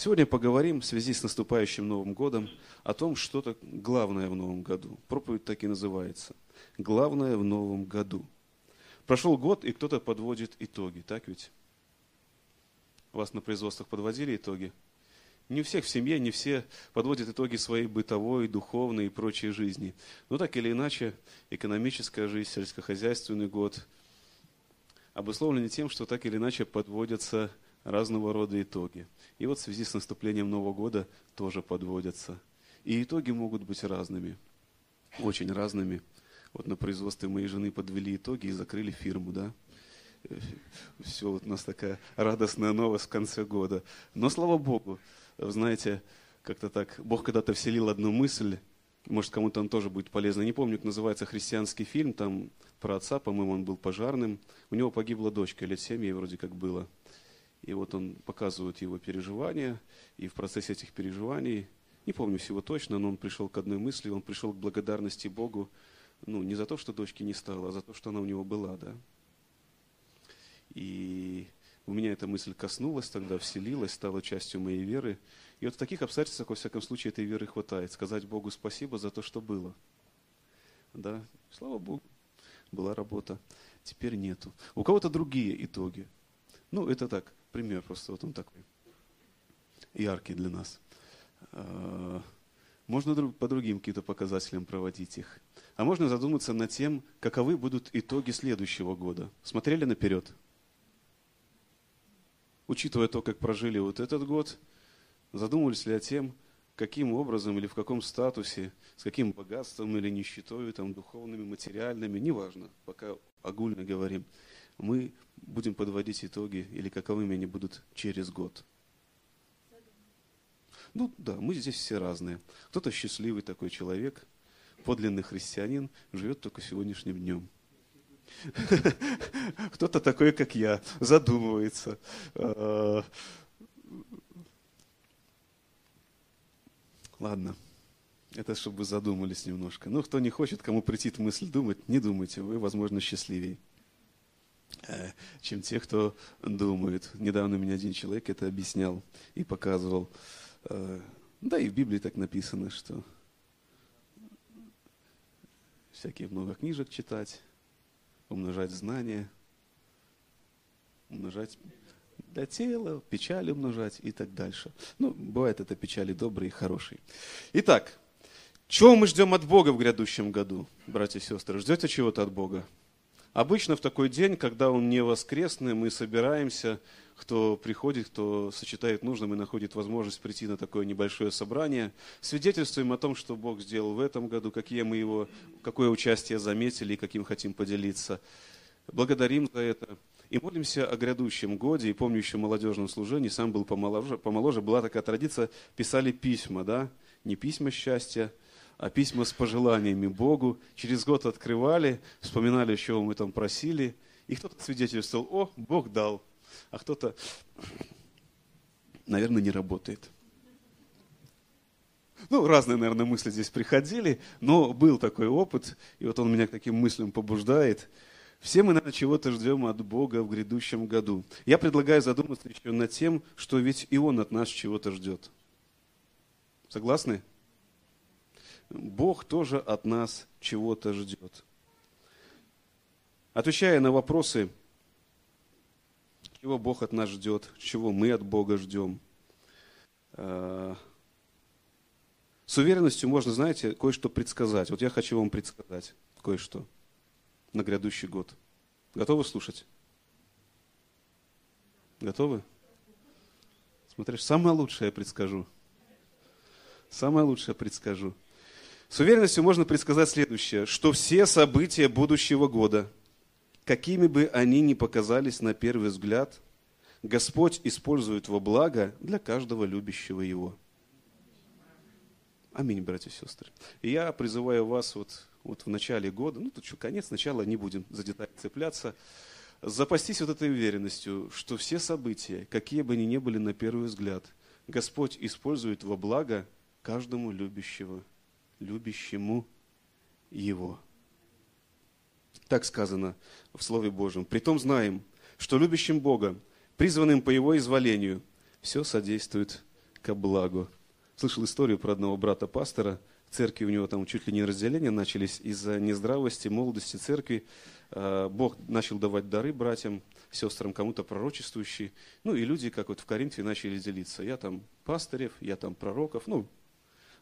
Сегодня поговорим в связи с наступающим Новым годом о том, что то главное в Новом году. Проповедь так и называется. Главное в Новом году. Прошел год, и кто-то подводит итоги, так ведь? Вас на производствах подводили итоги? Не у всех в семье, не все подводят итоги своей бытовой, духовной и прочей жизни. Но так или иначе, экономическая жизнь, сельскохозяйственный год обусловлены тем, что так или иначе подводятся разного рода итоги. И вот в связи с наступлением Нового года тоже подводятся. И итоги могут быть разными, очень разными. Вот на производстве моей жены подвели итоги и закрыли фирму, да. Все, вот у нас такая радостная новость в конце года. Но слава Богу, знаете, как-то так, Бог когда-то вселил одну мысль, может, кому-то он тоже будет полезно. Не помню, как называется христианский фильм, там про отца, по-моему, он был пожарным. У него погибла дочка, лет семь ей вроде как было. И вот он показывает его переживания, и в процессе этих переживаний, не помню всего точно, но он пришел к одной мысли, он пришел к благодарности Богу, ну, не за то, что дочки не стало, а за то, что она у него была, да. И у меня эта мысль коснулась тогда, вселилась, стала частью моей веры. И вот в таких обстоятельствах, во всяком случае, этой веры хватает. Сказать Богу спасибо за то, что было. Да, слава Богу, была работа. Теперь нету. У кого-то другие итоги. Ну, это так, пример просто, вот он такой яркий для нас. А, можно по другим каким-то показателям проводить их. А можно задуматься над тем, каковы будут итоги следующего года. Смотрели наперед? учитывая то, как прожили вот этот год, задумывались ли о тем, каким образом или в каком статусе, с каким богатством или нищетой, там, духовными, материальными, неважно, пока огульно говорим, мы будем подводить итоги или каковыми они будут через год. Ну да, мы здесь все разные. Кто-то счастливый такой человек, подлинный христианин, живет только сегодняшним днем. Кто-то такой, как я, задумывается. А, ладно, это чтобы вы задумались немножко. Ну, кто не хочет, кому прийти мысль думать, не думайте, вы, возможно, счастливее, чем те, кто думает. Недавно мне один человек это объяснял и показывал. Э, да и в Библии так написано, что всякие много книжек читать, умножать знания, умножать для тела, печали умножать и так дальше. Ну, бывает это печали добрые и хорошие. Итак, чего мы ждем от Бога в грядущем году, братья и сестры? Ждете чего-то от Бога? Обычно в такой день, когда он не воскресный, мы собираемся, кто приходит, кто сочетает нужным и находит возможность прийти на такое небольшое собрание, свидетельствуем о том, что Бог сделал в этом году, какие мы его, какое участие заметили и каким хотим поделиться. Благодарим за это. И молимся о грядущем годе. И помню еще молодежном служении, сам был помоложе, помоложе, была такая традиция, писали письма, да, не письма счастья, а письма с пожеланиями Богу. Через год открывали, вспоминали, чего мы там просили. И кто-то свидетельствовал, о, Бог дал. А кто-то, наверное, не работает. Ну, разные, наверное, мысли здесь приходили, но был такой опыт, и вот он меня к таким мыслям побуждает. Все мы, наверное, чего-то ждем от Бога в грядущем году. Я предлагаю задуматься еще над тем, что ведь и Он от нас чего-то ждет. Согласны? Бог тоже от нас чего-то ждет. Отвечая на вопросы, чего Бог от нас ждет, чего мы от Бога ждем, э, с уверенностью можно, знаете, кое-что предсказать. Вот я хочу вам предсказать кое-что на грядущий год. Готовы слушать? Готовы? Смотришь, самое лучшее я предскажу. Самое лучшее предскажу. С уверенностью можно предсказать следующее, что все события будущего года, какими бы они ни показались на первый взгляд, Господь использует во благо для каждого любящего Его. Аминь, братья и сестры. И я призываю вас вот, вот в начале года, ну тут что, конец, начало, не будем за детали цепляться, запастись вот этой уверенностью, что все события, какие бы они ни были на первый взгляд, Господь использует во благо каждому любящего любящему Его. Так сказано в Слове Божьем. Притом знаем, что любящим Бога, призванным по Его изволению, все содействует ко благу. Слышал историю про одного брата-пастора. Церкви у него там чуть ли не разделения начались из-за нездравости, молодости церкви. А, Бог начал давать дары братьям, сестрам, кому-то пророчествующие. Ну и люди, как вот в Коринфе, начали делиться. Я там пастырев, я там пророков. Ну,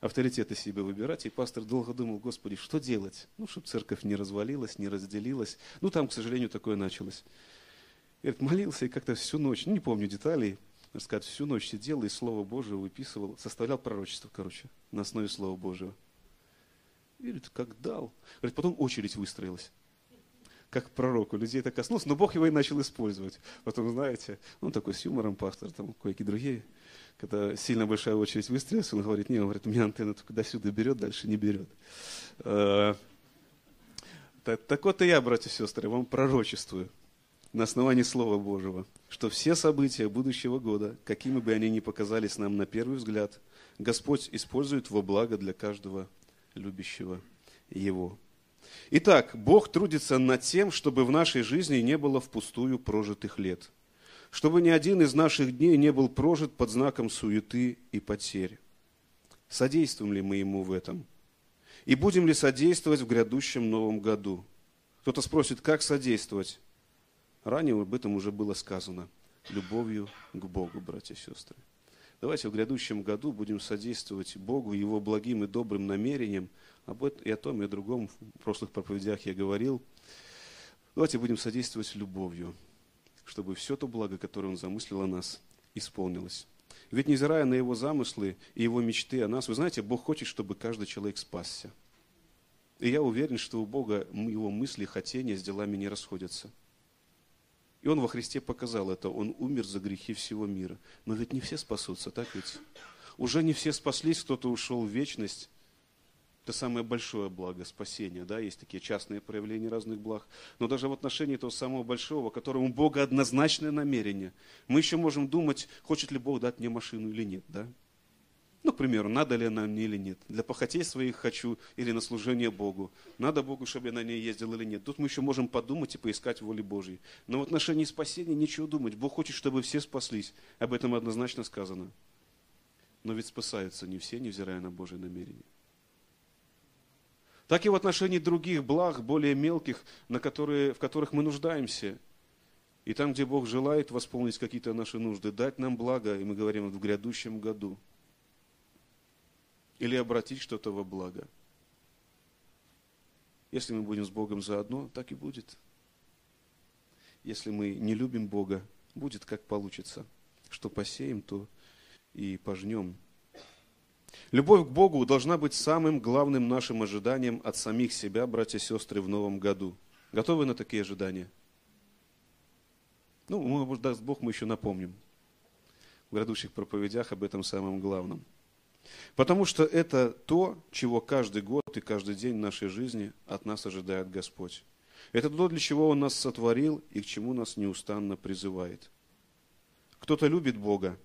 авторитеты себе выбирать. И пастор долго думал, Господи, что делать? Ну, чтобы церковь не развалилась, не разделилась. Ну, там, к сожалению, такое началось. И говорит, молился и как-то всю ночь, ну, не помню деталей, сказать, всю ночь сидел и Слово Божие выписывал, составлял пророчество, короче, на основе Слова Божьего. И говорит, как дал. Говорит, потом очередь выстроилась как пророку. Людей это коснулось, но Бог его и начал использовать. Потом, знаете, он такой с юмором пастор, там кое-какие другие когда сильно большая очередь выстрелилась, он говорит, не, он говорит, у меня антенна только до сюда берет, дальше не берет. Э, так, так вот и я, братья и сестры, вам пророчествую на основании Слова Божьего, что все события будущего года, какими бы они ни показались нам на первый взгляд, Господь использует во благо для каждого любящего Его. Итак, Бог трудится над тем, чтобы в нашей жизни не было впустую прожитых лет – чтобы ни один из наших дней не был прожит под знаком суеты и потерь. Содействуем ли мы ему в этом? И будем ли содействовать в грядущем новом году? Кто-то спросит, как содействовать? Ранее об этом уже было сказано. Любовью к Богу, братья и сестры. Давайте в грядущем году будем содействовать Богу, Его благим и добрым намерениям. Об этом и о том, и о другом в прошлых проповедях я говорил. Давайте будем содействовать любовью чтобы все то благо, которое Он замыслил о нас, исполнилось. Ведь невзирая на Его замыслы и Его мечты о нас, вы знаете, Бог хочет, чтобы каждый человек спасся. И я уверен, что у Бога Его мысли, хотения с делами не расходятся. И Он во Христе показал это. Он умер за грехи всего мира. Но ведь не все спасутся, так ведь? Уже не все спаслись, кто-то ушел в вечность, это самое большое благо спасения. Да? Есть такие частные проявления разных благ. Но даже в отношении этого самого большого, которому Бога однозначное намерение, мы еще можем думать, хочет ли Бог дать мне машину или нет. Да? Ну, к примеру, надо ли она мне или нет. Для похотей своих хочу или на служение Богу. Надо Богу, чтобы я на ней ездил или нет. Тут мы еще можем подумать и поискать воли Божьей. Но в отношении спасения нечего думать. Бог хочет, чтобы все спаслись. Об этом однозначно сказано. Но ведь спасаются не все, невзирая на Божие намерение так и в отношении других благ, более мелких, на которые, в которых мы нуждаемся. И там, где Бог желает восполнить какие-то наши нужды, дать нам благо, и мы говорим в грядущем году. Или обратить что-то во благо. Если мы будем с Богом заодно, так и будет. Если мы не любим Бога, будет как получится. Что посеем, то и пожнем. Любовь к Богу должна быть самым главным нашим ожиданием от самих себя, братья и сестры, в новом году. Готовы на такие ожидания? Ну, может, даст Бог, мы еще напомним в грядущих проповедях об этом самом главном. Потому что это то, чего каждый год и каждый день нашей жизни от нас ожидает Господь. Это то, для чего Он нас сотворил и к чему нас неустанно призывает. Кто-то любит Бога,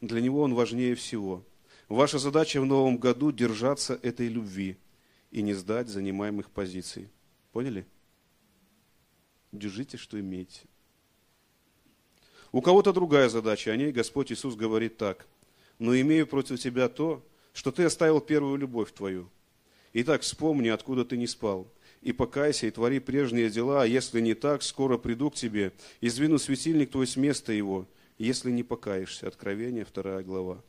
для него Он важнее всего – Ваша задача в новом году держаться этой любви и не сдать занимаемых позиций. Поняли? Держите, что имеете. У кого-то другая задача, о ней Господь Иисус говорит так. «Но имею против тебя то, что ты оставил первую любовь твою. Итак, вспомни, откуда ты не спал, и покайся, и твори прежние дела, а если не так, скоро приду к тебе, и сдвину светильник твой с места его, если не покаешься». Откровение, вторая глава.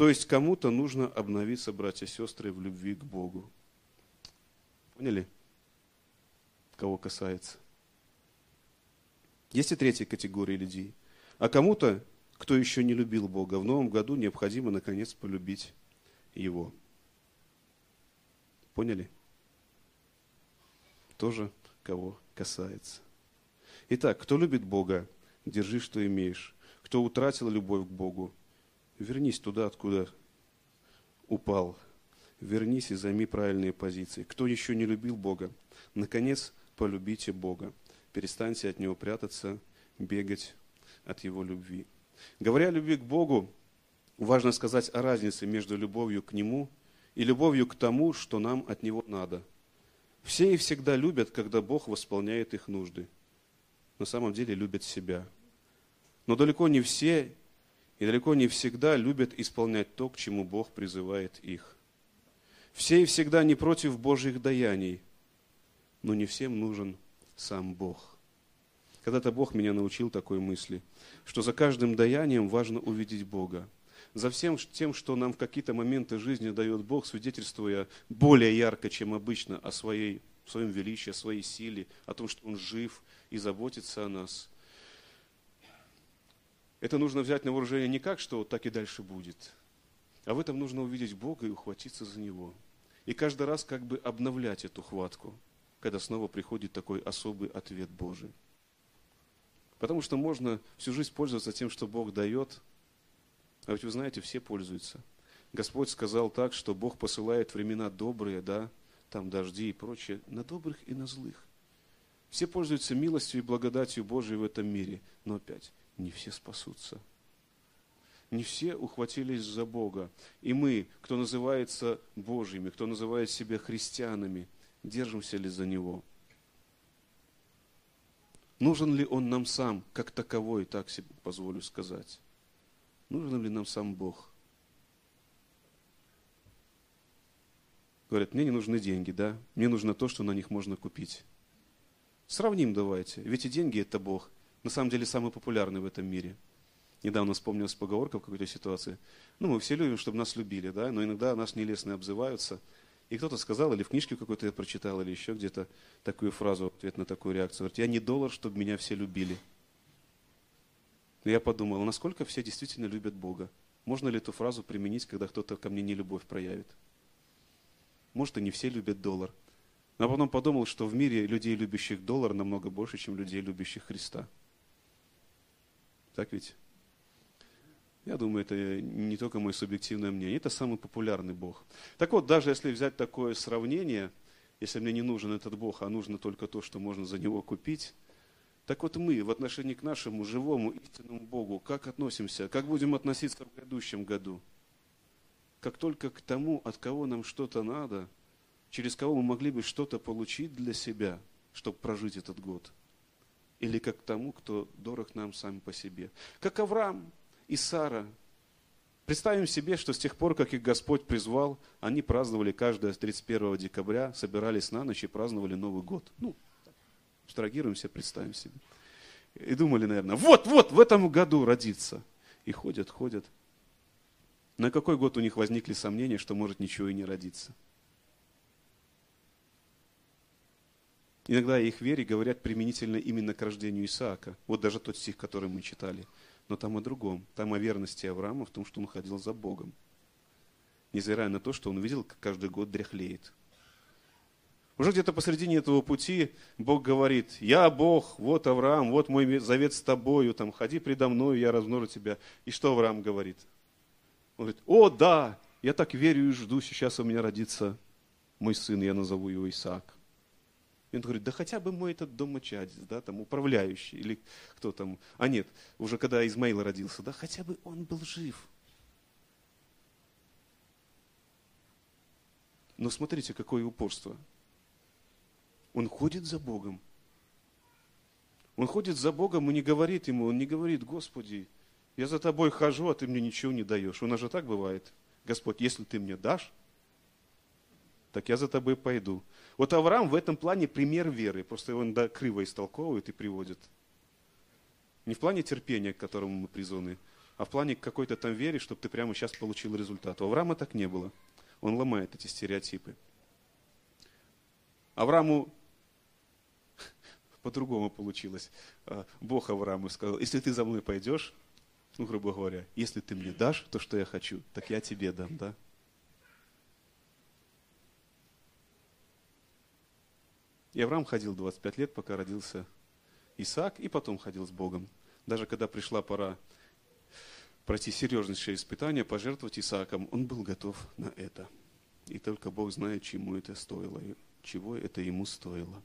То есть кому-то нужно обновиться, братья и сестры, в любви к Богу. Поняли? Кого касается. Есть и третья категория людей. А кому-то, кто еще не любил Бога, в новом году необходимо, наконец, полюбить Его. Поняли? Тоже кого касается. Итак, кто любит Бога, держи, что имеешь. Кто утратил любовь к Богу, вернись туда, откуда упал. Вернись и займи правильные позиции. Кто еще не любил Бога, наконец, полюбите Бога. Перестаньте от Него прятаться, бегать от Его любви. Говоря о любви к Богу, важно сказать о разнице между любовью к Нему и любовью к тому, что нам от Него надо. Все и всегда любят, когда Бог восполняет их нужды. На самом деле любят себя. Но далеко не все и далеко не всегда любят исполнять то, к чему Бог призывает их. Все и всегда не против Божьих даяний, но не всем нужен сам Бог. Когда-то Бог меня научил такой мысли, что за каждым даянием важно увидеть Бога. За всем тем, что нам в какие-то моменты жизни дает Бог, свидетельствуя более ярко, чем обычно, о своей, своем величии, о своей силе, о том, что Он жив и заботится о нас. Это нужно взять на вооружение не как, что так и дальше будет, а в этом нужно увидеть Бога и ухватиться за Него. И каждый раз как бы обновлять эту хватку, когда снова приходит такой особый ответ Божий. Потому что можно всю жизнь пользоваться тем, что Бог дает, а ведь вы знаете, все пользуются. Господь сказал так, что Бог посылает времена добрые, да, там дожди и прочее, на добрых и на злых. Все пользуются милостью и благодатью Божией в этом мире, но опять, не все спасутся. Не все ухватились за Бога. И мы, кто называется Божьими, кто называет себя христианами, держимся ли за Него – Нужен ли он нам сам, как таковой, так себе позволю сказать? Нужен ли нам сам Бог? Говорят, мне не нужны деньги, да? Мне нужно то, что на них можно купить. Сравним давайте. Ведь и деньги – это Бог. На самом деле самый популярный в этом мире. Недавно вспомнилась поговорка в какой-то ситуации. Ну, мы все любим, чтобы нас любили, да? Но иногда нас нелестно обзываются – и кто-то сказал, или в книжке какой-то я прочитал, или еще где-то такую фразу ответ на такую реакцию. Говорит, я не доллар, чтобы меня все любили. Я подумал, насколько все действительно любят Бога? Можно ли эту фразу применить, когда кто-то ко мне не любовь проявит? Может, и не все любят доллар. Но потом подумал, что в мире людей, любящих доллар, намного больше, чем людей, любящих Христа. Так ведь? Я думаю, это не только мое субъективное мнение, это самый популярный Бог. Так вот, даже если взять такое сравнение, если мне не нужен этот Бог, а нужно только то, что можно за него купить, так вот мы в отношении к нашему живому истинному Богу, как относимся, как будем относиться в грядущем году? Как только к тому, от кого нам что-то надо, через кого мы могли бы что-то получить для себя, чтобы прожить этот год. Или как тому, кто дорог нам сам по себе. Как Авраам, и Сара. Представим себе, что с тех пор, как их Господь призвал, они праздновали каждое 31 декабря, собирались на ночь и праздновали Новый год. Ну, абстрагируемся, представим себе. И думали, наверное, вот, вот, в этом году родиться. И ходят, ходят. На какой год у них возникли сомнения, что может ничего и не родиться? Иногда о их вере говорят применительно именно к рождению Исаака. Вот даже тот стих, который мы читали – но там о другом. Там о верности Авраама в том, что он ходил за Богом. Невзирая на то, что он видел, как каждый год дряхлеет. Уже где-то посредине этого пути Бог говорит, я Бог, вот Авраам, вот мой завет с тобою, там, ходи предо мною, я размножу тебя. И что Авраам говорит? Он говорит, о да, я так верю и жду, сейчас у меня родится мой сын, я назову его Исаак. И он говорит, да хотя бы мой этот домочадец, да, там управляющий, или кто там. А нет, уже когда Измаил родился, да, хотя бы он был жив. Но смотрите, какое упорство. Он ходит за Богом. Он ходит за Богом и не говорит ему, он не говорит, Господи, я за тобой хожу, а ты мне ничего не даешь. У нас же так бывает. Господь, если ты мне дашь, так я за тобой пойду. Вот Авраам в этом плане пример веры, просто его да, криво истолковывает и приводит. Не в плане терпения, к которому мы призваны, а в плане какой-то там веры, чтобы ты прямо сейчас получил результат. У Авраама так не было. Он ломает эти стереотипы. Аврааму по-другому получилось. А, Бог Аврааму сказал, если ты за мной пойдешь, ну, грубо говоря, если ты мне дашь то, что я хочу, так я тебе дам, да? И Авраам ходил 25 лет, пока родился Исаак, и потом ходил с Богом. Даже когда пришла пора пройти серьезнейшее испытание, пожертвовать Исааком, он был готов на это. И только Бог знает, чему это стоило, чего это ему стоило.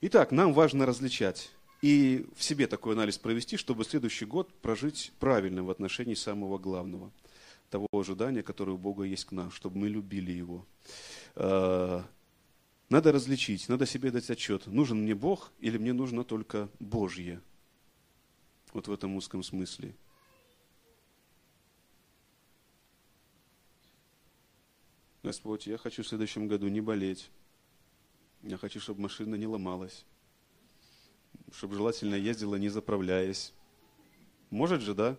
Итак, нам важно различать и в себе такой анализ провести, чтобы следующий год прожить правильно в отношении самого главного – того ожидания, которое у Бога есть к нам, чтобы мы любили Его. Э, надо различить, надо себе дать отчет, нужен мне Бог или мне нужно только Божье. Вот в этом узком смысле. Господь, я хочу в следующем году не болеть. Я хочу, чтобы машина не ломалась. Чтобы желательно ездила, не заправляясь. Может же, да?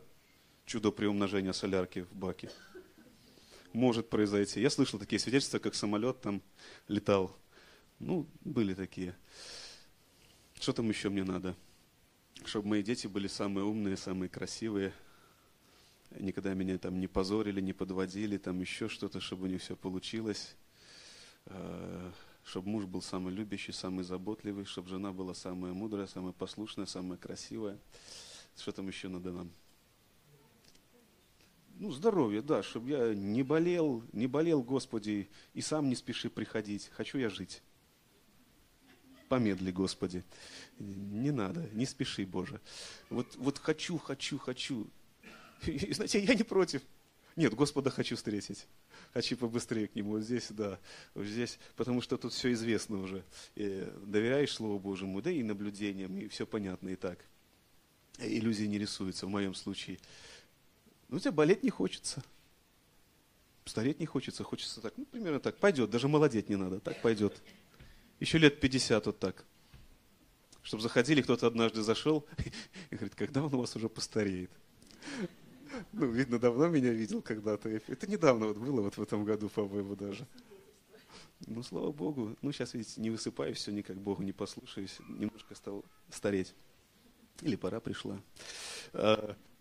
Чудо при умножении солярки в баке. Может произойти. Я слышал такие свидетельства, как самолет там летал. Ну, были такие. Что там еще мне надо? Чтобы мои дети были самые умные, самые красивые. Никогда меня там не позорили, не подводили, там еще что-то, чтобы у них все получилось. А, чтобы муж был самый любящий, самый заботливый, чтобы жена была самая мудрая, самая послушная, самая красивая. Что там еще надо нам? Ну, здоровье, да, чтобы я не болел, не болел, Господи, и сам не спеши приходить. Хочу я жить. Помедли, Господи. Не надо, не спеши, Боже. Вот, вот хочу, хочу, хочу. И, знаете, я не против. Нет, Господа хочу встретить. Хочу побыстрее к Нему. Вот здесь, да, вот здесь, потому что тут все известно уже. И доверяешь Слову Божьему, да и наблюдениям, и все понятно и так. Иллюзии не рисуются в моем случае. Ну, тебе болеть не хочется. Стареть не хочется, хочется так, ну, примерно так. Пойдет, даже молодеть не надо, так пойдет. Еще лет 50 вот так. Чтобы заходили, кто-то однажды зашел и говорит, когда он у вас уже постареет? Ну, видно, давно меня видел когда-то. Это недавно вот было, вот в этом году, по-моему, даже. Ну, слава Богу. Ну, сейчас, видите, не высыпаюсь, все никак Богу не послушаюсь. Немножко стал стареть. Или пора пришла.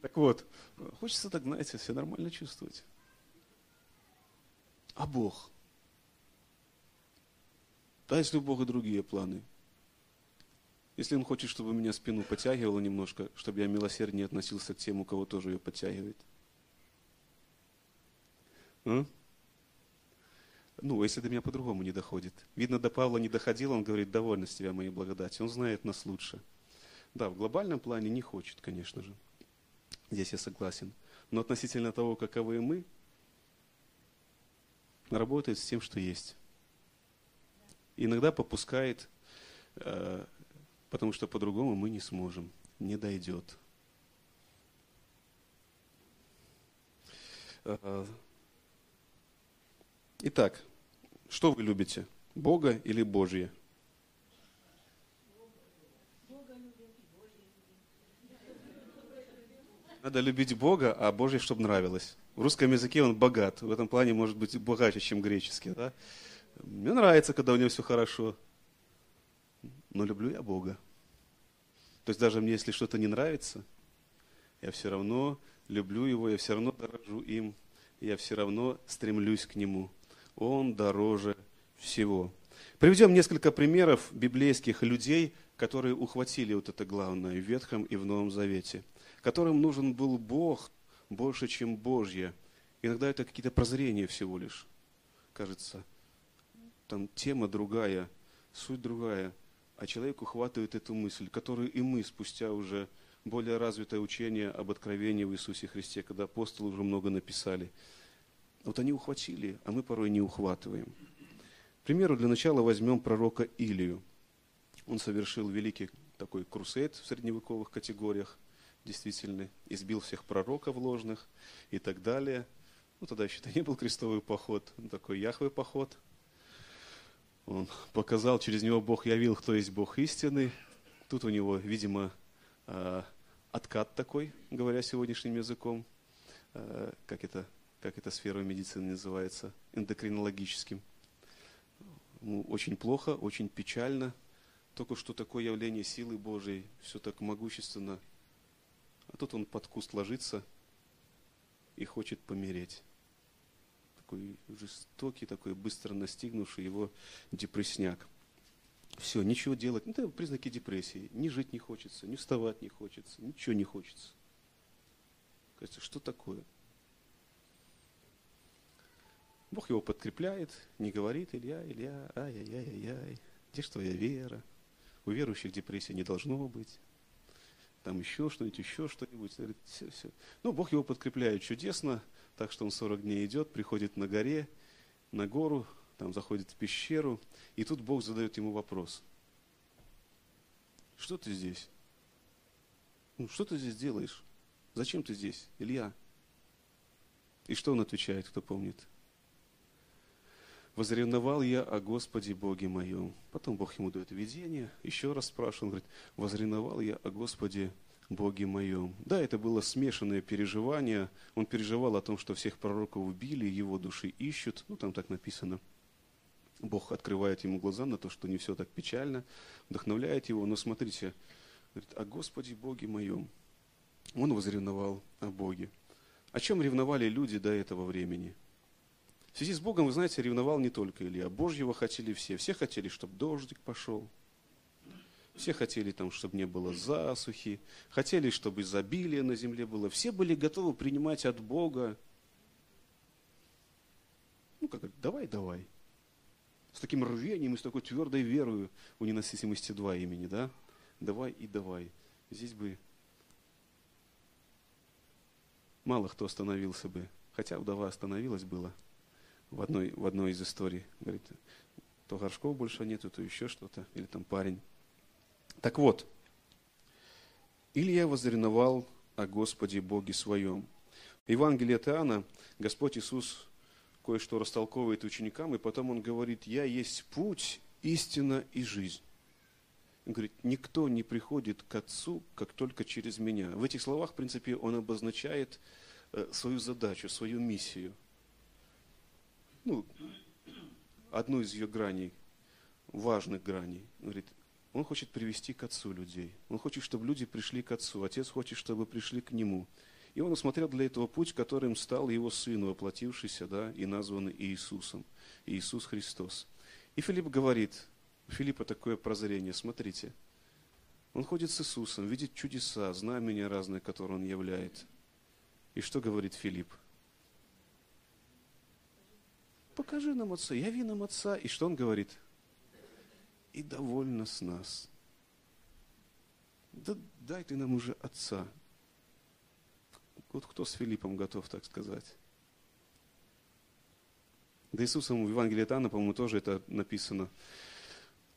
А, так вот, хочется так, знаете, все нормально чувствовать. А Бог? Да, если у Бога другие планы. Если Он хочет, чтобы меня спину подтягивало немножко, чтобы я милосерднее относился к тем, у кого тоже ее подтягивает. А? Ну, если до меня по-другому не доходит. Видно, до Павла не доходило, он говорит, довольно с тебя моей благодати. Он знает нас лучше. Да, в глобальном плане не хочет, конечно же. Здесь я согласен. Но относительно того, каковы мы, работает с тем, что есть. Иногда попускает, э, потому что по-другому мы не сможем, не дойдет. Э, итак, что вы любите? Бога или Божье? Надо любить Бога, а Божье, чтобы нравилось. В русском языке он богат. В этом плане может быть богаче, чем греческий. Да? Мне нравится, когда у него все хорошо. Но люблю я Бога. То есть даже мне, если что-то не нравится, я все равно люблю его, я все равно дорожу им, я все равно стремлюсь к нему. Он дороже всего. Приведем несколько примеров библейских людей, которые ухватили вот это главное в Ветхом и в Новом Завете – которым нужен был Бог больше, чем Божье. Иногда это какие-то прозрения всего лишь. Кажется, там тема другая, суть другая, а человек ухватывает эту мысль, которую и мы спустя уже более развитое учение об откровении в Иисусе Христе, когда апостолы уже много написали. Вот они ухватили, а мы порой не ухватываем. К примеру, для начала возьмем пророка Илию. Он совершил великий такой крусейд в средневековых категориях действительно, избил всех пророков ложных и так далее. Ну, тогда еще это не был крестовый поход, такой Яхвый поход. Он показал, через него Бог явил, кто есть Бог истины. Тут у него, видимо, а, откат такой, говоря сегодняшним языком, а, как это, как эта сфера медицины называется, эндокринологическим. Ну, очень плохо, очень печально. Только что такое явление силы Божией, все так могущественно – а тут он под куст ложится и хочет помереть. Такой жестокий, такой быстро настигнувший его депрессняк. Все, ничего делать. Ну, это признаки депрессии. Ни жить не хочется, ни вставать не хочется, ничего не хочется. Кажется, что такое? Бог его подкрепляет, не говорит, Илья, Илья, ай-яй-яй-яй, где ж твоя вера? У верующих депрессии не должно быть там еще что-нибудь, еще что-нибудь. все, все. Ну, Бог его подкрепляет чудесно, так что он 40 дней идет, приходит на горе, на гору, там заходит в пещеру, и тут Бог задает ему вопрос. Что ты здесь? ну, что ты здесь делаешь? Зачем ты здесь, Илья? И что он отвечает, кто помнит? Возревновал я о Господе Боге моем. Потом Бог ему дает видение, еще раз спрашивает, он говорит, возревновал я о Господе Боге моем. Да, это было смешанное переживание. Он переживал о том, что всех пророков убили, его души ищут. Ну, там так написано. Бог открывает ему глаза на то, что не все так печально, вдохновляет его. Но смотрите, говорит, о Господе Боге моем. Он возревновал о Боге. О чем ревновали люди до этого времени? В связи с Богом, вы знаете, ревновал не только Илья. Божьего хотели все. Все хотели, чтобы дождик пошел. Все хотели, там, чтобы не было засухи. Хотели, чтобы изобилие на земле было. Все были готовы принимать от Бога. Ну, как давай, давай. С таким рвением и с такой твердой верой у ненасытимости два имени, да? Давай и давай. Здесь бы мало кто остановился бы. Хотя вдова остановилась было в одной, в одной из историй. Говорит, то горшков больше нету, то еще что-то. Или там парень. Так вот, Илья возреновал о Господе Боге своем. В Евангелии от Иоанна Господь Иисус кое-что растолковывает ученикам, и потом Он говорит, «Я есть путь, истина и жизнь». Он говорит, никто не приходит к Отцу, как только через меня. В этих словах, в принципе, он обозначает э, свою задачу, свою миссию. Ну, одну из ее граней, важных граней. Он говорит, он хочет привести к Отцу людей. Он хочет, чтобы люди пришли к Отцу. Отец хочет, чтобы пришли к Нему. И он усмотрел для этого путь, которым стал его сын, воплотившийся, да, и названный Иисусом. Иисус Христос. И Филипп говорит, у Филиппа такое прозрение, смотрите. Он ходит с Иисусом, видит чудеса, знамения разные, которые он являет. И что говорит Филипп? Покажи нам Отца, яви нам Отца. И что он говорит? И довольно с нас. Да дай ты нам уже Отца. Вот кто с Филиппом готов так сказать? Да Иисусом в Евангелии от Анна, по-моему, тоже это написано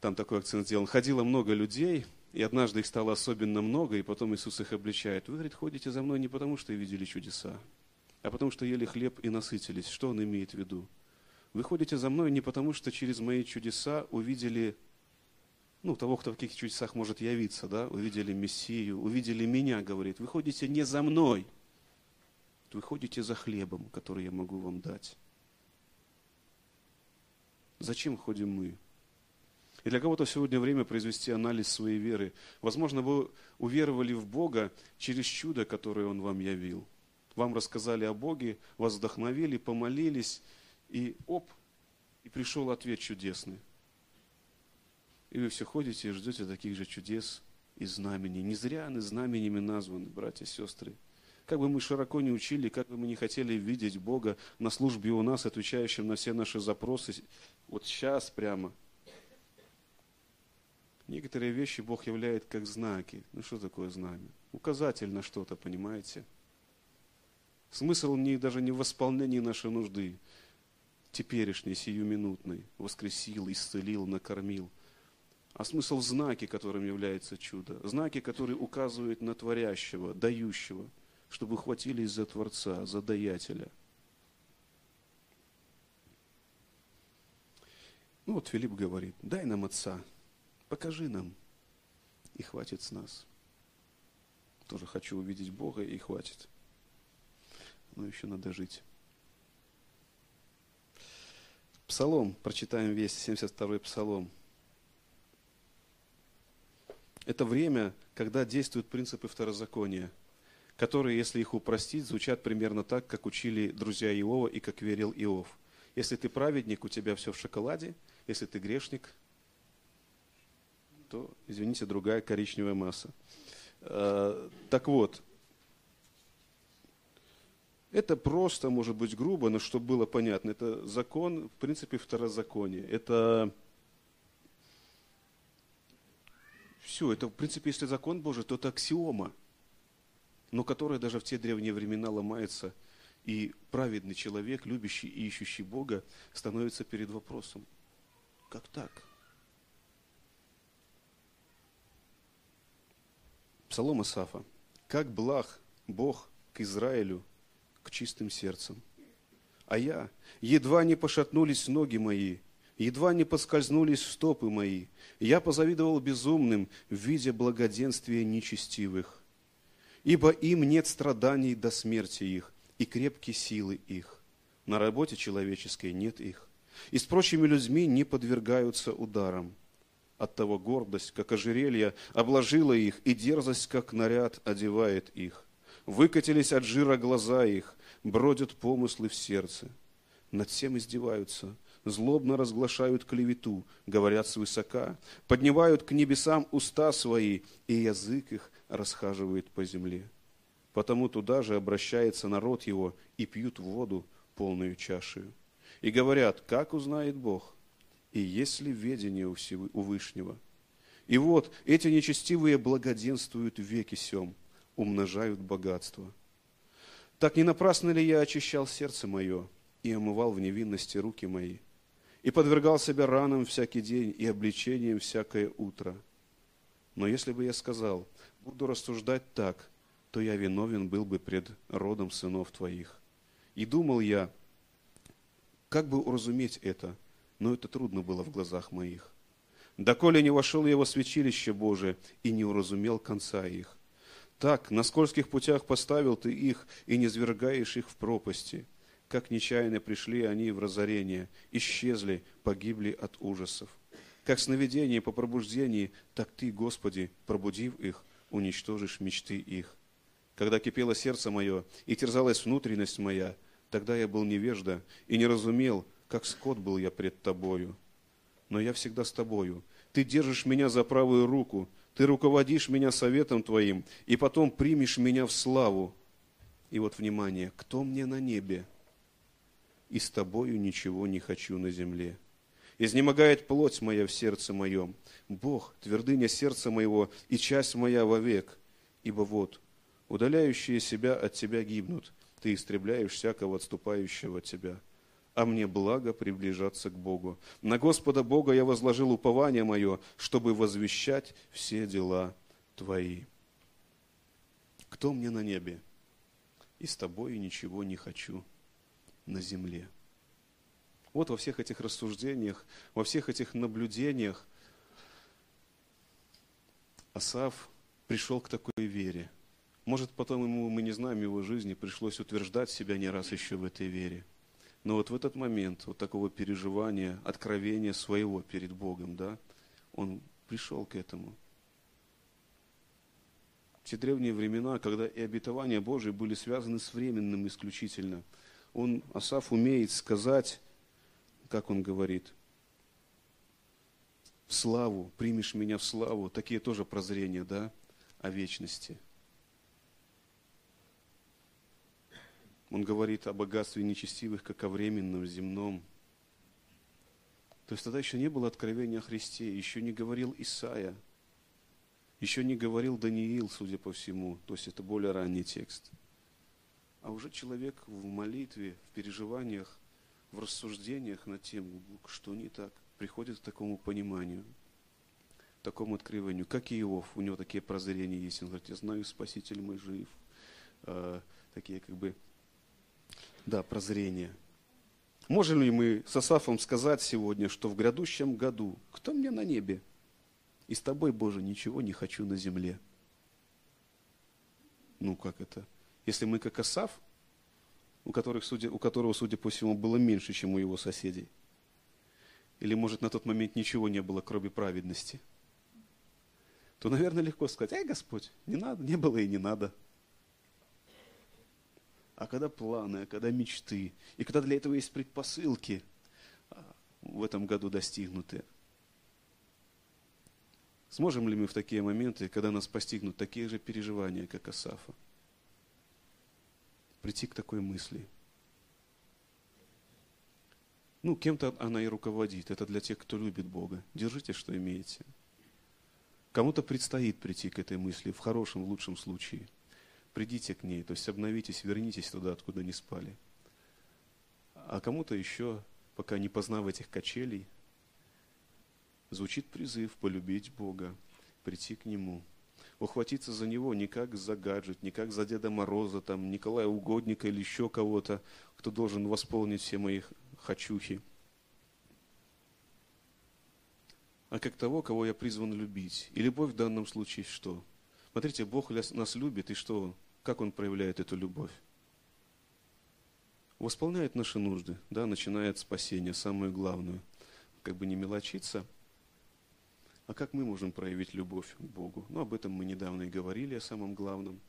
там такой акцент сделан. Ходило много людей, и однажды их стало особенно много, и потом Иисус их обличает. Вы, говорит, ходите за мной не потому, что видели чудеса, а потому, что ели хлеб и насытились. Что он имеет в виду? Вы ходите за мной не потому, что через мои чудеса увидели, ну, того, кто в каких чудесах может явиться, да, увидели Мессию, увидели меня, говорит. Вы ходите не за мной, вы ходите за хлебом, который я могу вам дать. Зачем ходим мы? И для кого-то сегодня время произвести анализ своей веры. Возможно, вы уверовали в Бога через чудо, которое Он вам явил. Вам рассказали о Боге, вас вдохновили, помолились, и оп, и пришел ответ чудесный. И вы все ходите и ждете таких же чудес и знамений. Не зря они знаменями названы, братья и сестры. Как бы мы широко не учили, как бы мы не хотели видеть Бога на службе у нас, отвечающим на все наши запросы, вот сейчас прямо – Некоторые вещи Бог являет как знаки. Ну что такое знамя? Указатель на что-то, понимаете? Смысл не, даже не в восполнении нашей нужды, теперешней, сиюминутной, воскресил, исцелил, накормил. А смысл в знаке, которым является чудо. Знаки, которые указывают на творящего, дающего, чтобы хватились за Творца, за даятеля. Ну вот Филипп говорит, дай нам отца, Покажи нам, и хватит с нас. Тоже хочу увидеть Бога, и хватит. Но еще надо жить. Псалом, прочитаем весь 72-й псалом. Это время, когда действуют принципы второзакония, которые, если их упростить, звучат примерно так, как учили друзья Иова и как верил Иов. Если ты праведник, у тебя все в шоколаде. Если ты грешник, то, извините, другая коричневая масса. Э, так вот, это просто, может быть, грубо, но чтобы было понятно, это закон, в принципе, второзаконие. Это все, это, в принципе, если закон Божий, то это аксиома, но которая даже в те древние времена ломается, и праведный человек, любящий и ищущий Бога, становится перед вопросом, как так? Псалом Исафа, как благ Бог к Израилю, чистым сердцам. А я, едва не пошатнулись ноги мои, едва не поскользнулись стопы мои, я позавидовал безумным, видя благоденствие нечестивых. Ибо им нет страданий до смерти их, и крепкие силы их. На работе человеческой нет их. И с прочими людьми не подвергаются ударам. Оттого гордость, как ожерелье, обложила их, и дерзость, как наряд, одевает их. Выкатились от жира глаза их, бродят помыслы в сердце. Над всем издеваются, злобно разглашают клевету, говорят свысока, поднимают к небесам уста свои, и язык их расхаживает по земле. Потому туда же обращается народ его и пьют воду полную чашею. И говорят, как узнает Бог, и есть ли ведение у, Всевы, у Вышнего. И вот эти нечестивые благоденствуют веки сем, умножают богатство. Так не напрасно ли я очищал сердце мое и омывал в невинности руки мои, и подвергал себя ранам всякий день и обличением всякое утро? Но если бы я сказал, буду рассуждать так, то я виновен был бы пред родом сынов твоих. И думал я, как бы уразуметь это, но это трудно было в глазах моих. Доколе не вошел я во святилище Божие и не уразумел конца их. Так, на скользких путях поставил ты их и не звергаешь их в пропасти. Как нечаянно пришли они в разорение, исчезли, погибли от ужасов. Как сновидение по пробуждении, так ты, Господи, пробудив их, уничтожишь мечты их. Когда кипело сердце мое и терзалась внутренность моя, тогда я был невежда и не разумел, как скот был я пред тобою. Но я всегда с тобою. Ты держишь меня за правую руку, ты руководишь меня советом твоим, и потом примешь меня в славу. И вот, внимание, кто мне на небе? И с тобою ничего не хочу на земле. Изнемогает плоть моя в сердце моем. Бог, твердыня сердца моего и часть моя вовек. Ибо вот, удаляющие себя от тебя гибнут, ты истребляешь всякого отступающего от тебя. А мне благо приближаться к Богу. На Господа Бога я возложил упование мое, чтобы возвещать все дела твои. Кто мне на небе? И с тобою ничего не хочу на земле. Вот во всех этих рассуждениях, во всех этих наблюдениях Асав пришел к такой вере. Может, потом ему, мы не знаем его жизни, пришлось утверждать себя не раз еще в этой вере. Но вот в этот момент вот такого переживания, откровения своего перед Богом, да, он пришел к этому. В те древние времена, когда и обетования Божии были связаны с временным исключительно, он, Асаф, умеет сказать, как он говорит, в славу, примешь меня в славу, такие тоже прозрения, да, о вечности. Он говорит о богатстве нечестивых, как о временном, земном. То есть тогда еще не было откровения о Христе, еще не говорил Исаия, еще не говорил Даниил, судя по всему, то есть это более ранний текст. А уже человек в молитве, в переживаниях в рассуждениях над тем, что не так, приходит к такому пониманию, к такому открыванию. Как и Иов, у него такие прозрения есть. Он говорит, я знаю, Спаситель мой жив. А, такие как бы, да, прозрения. Можем ли мы с Асафом сказать сегодня, что в грядущем году, кто мне на небе? И с тобой, Боже, ничего не хочу на земле. Ну, как это? Если мы как Асаф, у, которых, судя, у которого, судя по всему, было меньше, чем у его соседей. Или, может, на тот момент ничего не было, кроме праведности. То, наверное, легко сказать, эй, Господь, не надо, не было и не надо. А когда планы, а когда мечты, и когда для этого есть предпосылки а, в этом году достигнутые, сможем ли мы в такие моменты, когда нас постигнут такие же переживания, как Асафа, прийти к такой мысли. Ну, кем-то она и руководит. Это для тех, кто любит Бога. Держите, что имеете. Кому-то предстоит прийти к этой мысли, в хорошем, в лучшем случае. Придите к ней, то есть обновитесь, вернитесь туда, откуда не спали. А кому-то еще, пока не познав этих качелей, звучит призыв полюбить Бога, прийти к Нему. ухватиться за него не как за гаджет, не как за Деда Мороза, там, Николая Угодника или еще кого-то, кто должен восполнить все мои хочухи, а как того, кого я призван любить. И любовь в данном случае что? Смотрите, Бог нас любит, и что? Как Он проявляет эту любовь? Восполняет наши нужды, да, начинает спасение, самое главное. Как бы не мелочиться – а как мы можем проявить любовь к Богу? Ну, об этом мы недавно и говорили, о самом главном,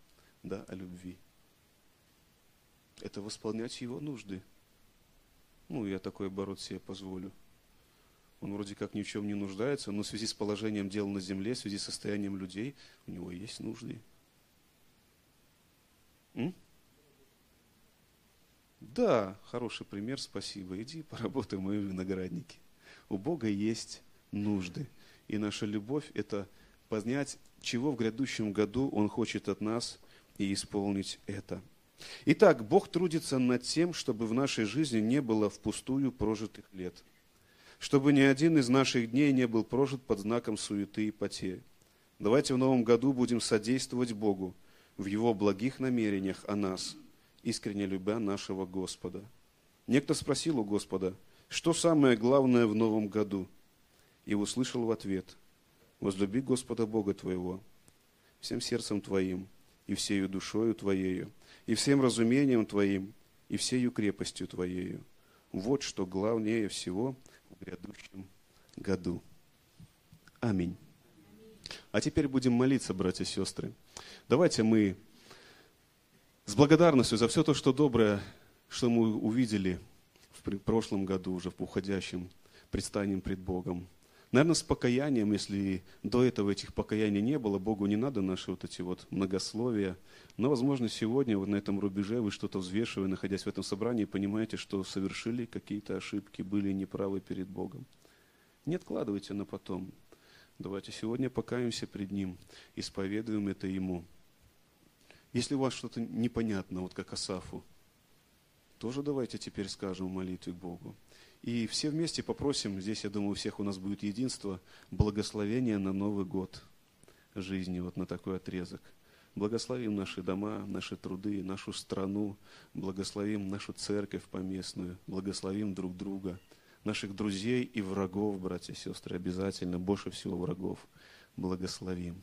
да, о любви. Это восполнять Его нужды. Ну, я такой оборот себе позволю. Он вроде как ни в чем не нуждается, но в связи с положением дел на земле, в связи с состоянием людей, у него есть нужды. М? Да, хороший пример, спасибо. Иди поработай в моем винограднике. У Бога есть нужды. И наша любовь – это познать, чего в грядущем году Он хочет от нас и исполнить это. Итак, Бог трудится над тем, чтобы в нашей жизни не было впустую прожитых лет, чтобы ни один из наших дней не был прожит под знаком суеты и потерь. Давайте в новом году будем содействовать Богу в Его благих намерениях о нас, искренне любя нашего Господа. Некто спросил у Господа, что самое главное в новом году – и услышал в ответ, «Возлюби Господа Бога твоего всем сердцем твоим, и всею душою твоею, и всем разумением твоим, и всею крепостью твоею. Вот что главнее всего в грядущем году». Аминь. А теперь будем молиться, братья и сестры. Давайте мы с благодарностью за все то, что доброе, что мы увидели в прошлом году, уже в уходящем, предстанем пред Богом. Наверное, с покаянием, если до этого этих покаяний не было, Богу не надо наши вот эти вот многословия. Но, возможно, сегодня вот на этом рубеже вы что-то взвешивая, находясь в этом собрании, понимаете, что совершили какие-то ошибки, были неправы перед Богом. Не откладывайте на потом. Давайте сегодня покаемся пред Ним, исповедуем это Ему. Если у вас что-то непонятно, вот как Асафу, тоже давайте теперь скажем в к Богу. И все вместе попросим, здесь, я думаю, у всех у нас будет единство, благословения на Новый год жизни, вот на такой отрезок. Благословим наши дома, наши труды, нашу страну, благословим нашу церковь поместную, благословим друг друга, наших друзей и врагов, братья и сестры, обязательно, больше всего врагов, благословим.